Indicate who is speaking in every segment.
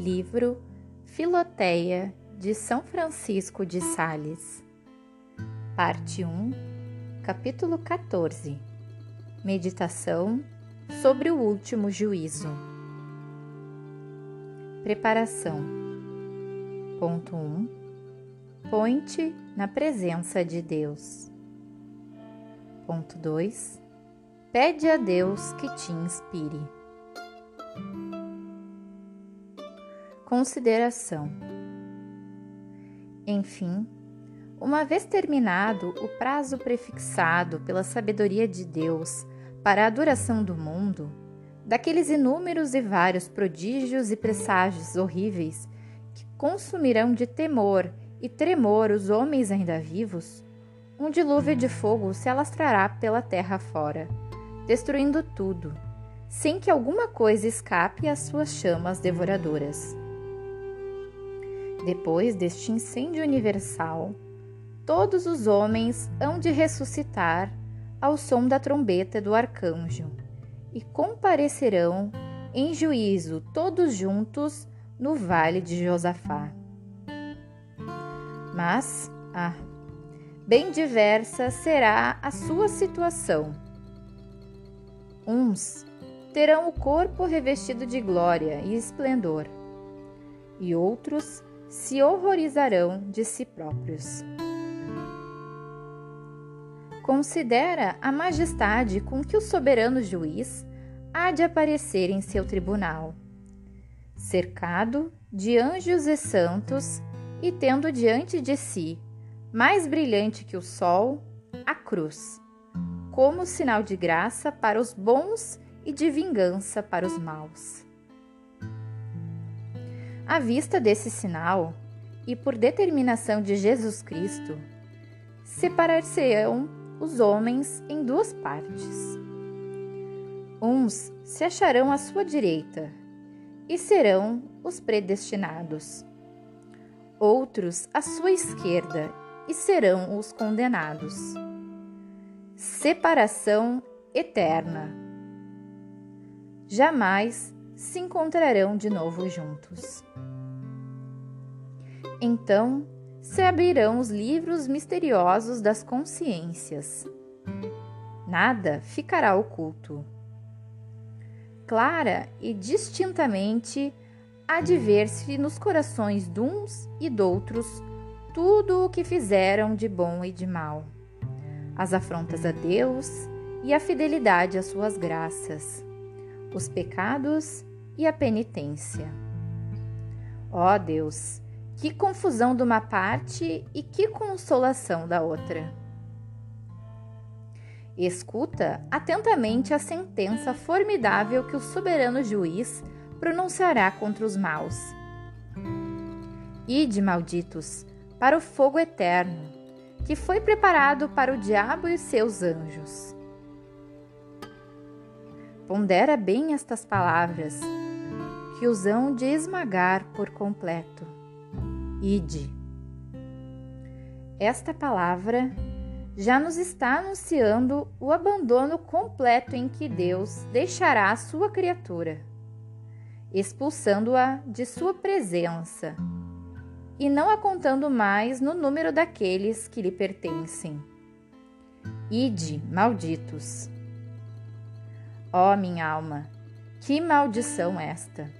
Speaker 1: Livro Filoteia de São Francisco de Sales, Parte 1, Capítulo 14 Meditação sobre o último juízo. Preparação. Ponto 1. Põe-te na presença de Deus. Ponto 2. Pede a Deus que te inspire. Consideração. Enfim, uma vez terminado o prazo prefixado pela sabedoria de Deus para a duração do mundo, daqueles inúmeros e vários prodígios e presságios horríveis que consumirão de temor e tremor os homens ainda vivos, um dilúvio de fogo se alastrará pela terra fora, destruindo tudo, sem que alguma coisa escape às suas chamas devoradoras. Depois deste incêndio universal, todos os homens hão de ressuscitar ao som da trombeta do arcanjo e comparecerão em juízo todos juntos no vale de Josafá. Mas, ah, bem diversa será a sua situação. Uns terão o corpo revestido de glória e esplendor, e outros se horrorizarão de si próprios. Considera a majestade com que o soberano juiz há de aparecer em seu tribunal, cercado de anjos e santos e tendo diante de si, mais brilhante que o sol, a cruz, como sinal de graça para os bons e de vingança para os maus. À vista desse sinal, e por determinação de Jesus Cristo, separar-se-ão os homens em duas partes. Uns se acharão à sua direita e serão os predestinados. Outros à sua esquerda e serão os condenados. Separação eterna. Jamais se encontrarão de novo juntos. Então se abrirão os livros misteriosos das consciências. Nada ficará oculto. Clara e distintamente há de ver-se nos corações de uns e de outros tudo o que fizeram de bom e de mal, as afrontas a Deus e a fidelidade às suas graças, os pecados e a penitência. Ó Deus, que confusão de uma parte e que consolação da outra. Escuta atentamente a sentença formidável que o soberano juiz pronunciará contra os maus. Ide, malditos, para o fogo eterno, que foi preparado para o diabo e seus anjos. Pondera bem estas palavras, que os hão de esmagar por completo. Ide. Esta palavra já nos está anunciando o abandono completo em que Deus deixará a sua criatura, expulsando-a de sua presença e não a contando mais no número daqueles que lhe pertencem. Ide, malditos. Ó oh, minha alma, que maldição esta!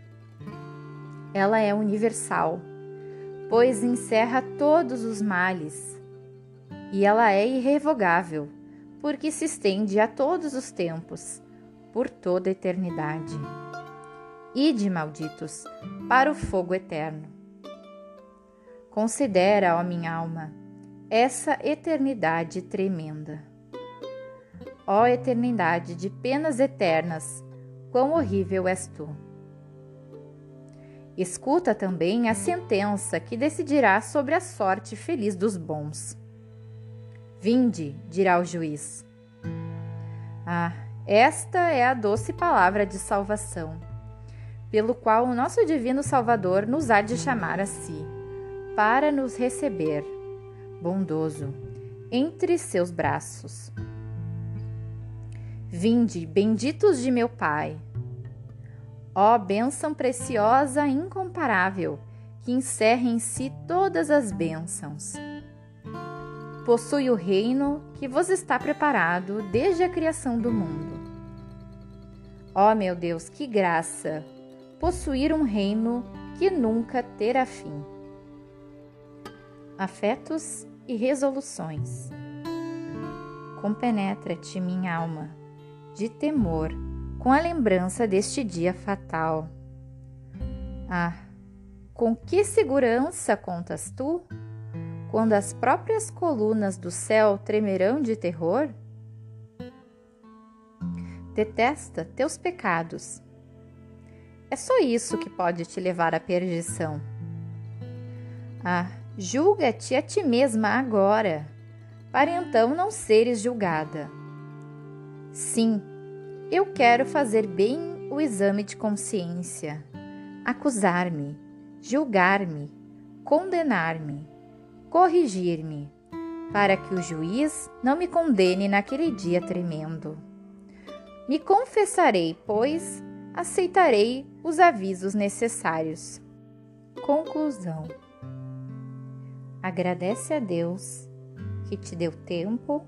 Speaker 1: Ela é universal, pois encerra todos os males, e ela é irrevogável, porque se estende a todos os tempos, por toda a eternidade. Ide, malditos, para o fogo eterno Considera, ó minha alma, essa eternidade tremenda. Ó eternidade de penas eternas, quão horrível és tu. Escuta também a sentença que decidirá sobre a sorte feliz dos bons. Vinde, dirá o juiz. Ah, esta é a doce palavra de salvação, pelo qual o nosso divino Salvador nos há de chamar a si para nos receber, bondoso, entre seus braços. Vinde, benditos de meu Pai. Ó bênção preciosa incomparável, que encerra em si todas as bênçãos. Possui o reino que vos está preparado desde a criação do mundo. Ó meu Deus, que graça! Possuir um reino que nunca terá fim. Afetos e resoluções. Compenetra-te, minha alma, de temor, com a lembrança deste dia fatal. Ah, com que segurança contas tu? Quando as próprias colunas do céu tremerão de terror? Detesta teus pecados. É só isso que pode te levar à perdição. Ah, julga-te a ti mesma agora, para então não seres julgada. Sim, eu quero fazer bem o exame de consciência, acusar-me, julgar-me, condenar-me, corrigir-me, para que o juiz não me condene naquele dia tremendo. Me confessarei, pois aceitarei os avisos necessários. Conclusão: Agradece a Deus que te deu tempo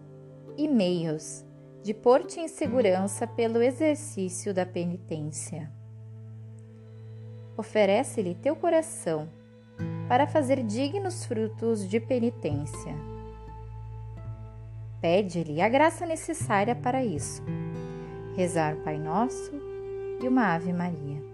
Speaker 1: e meios de pôr-te em segurança pelo exercício da penitência. Oferece-lhe teu coração para fazer dignos frutos de penitência. Pede-lhe a graça necessária para isso. Rezar o Pai Nosso e uma Ave Maria.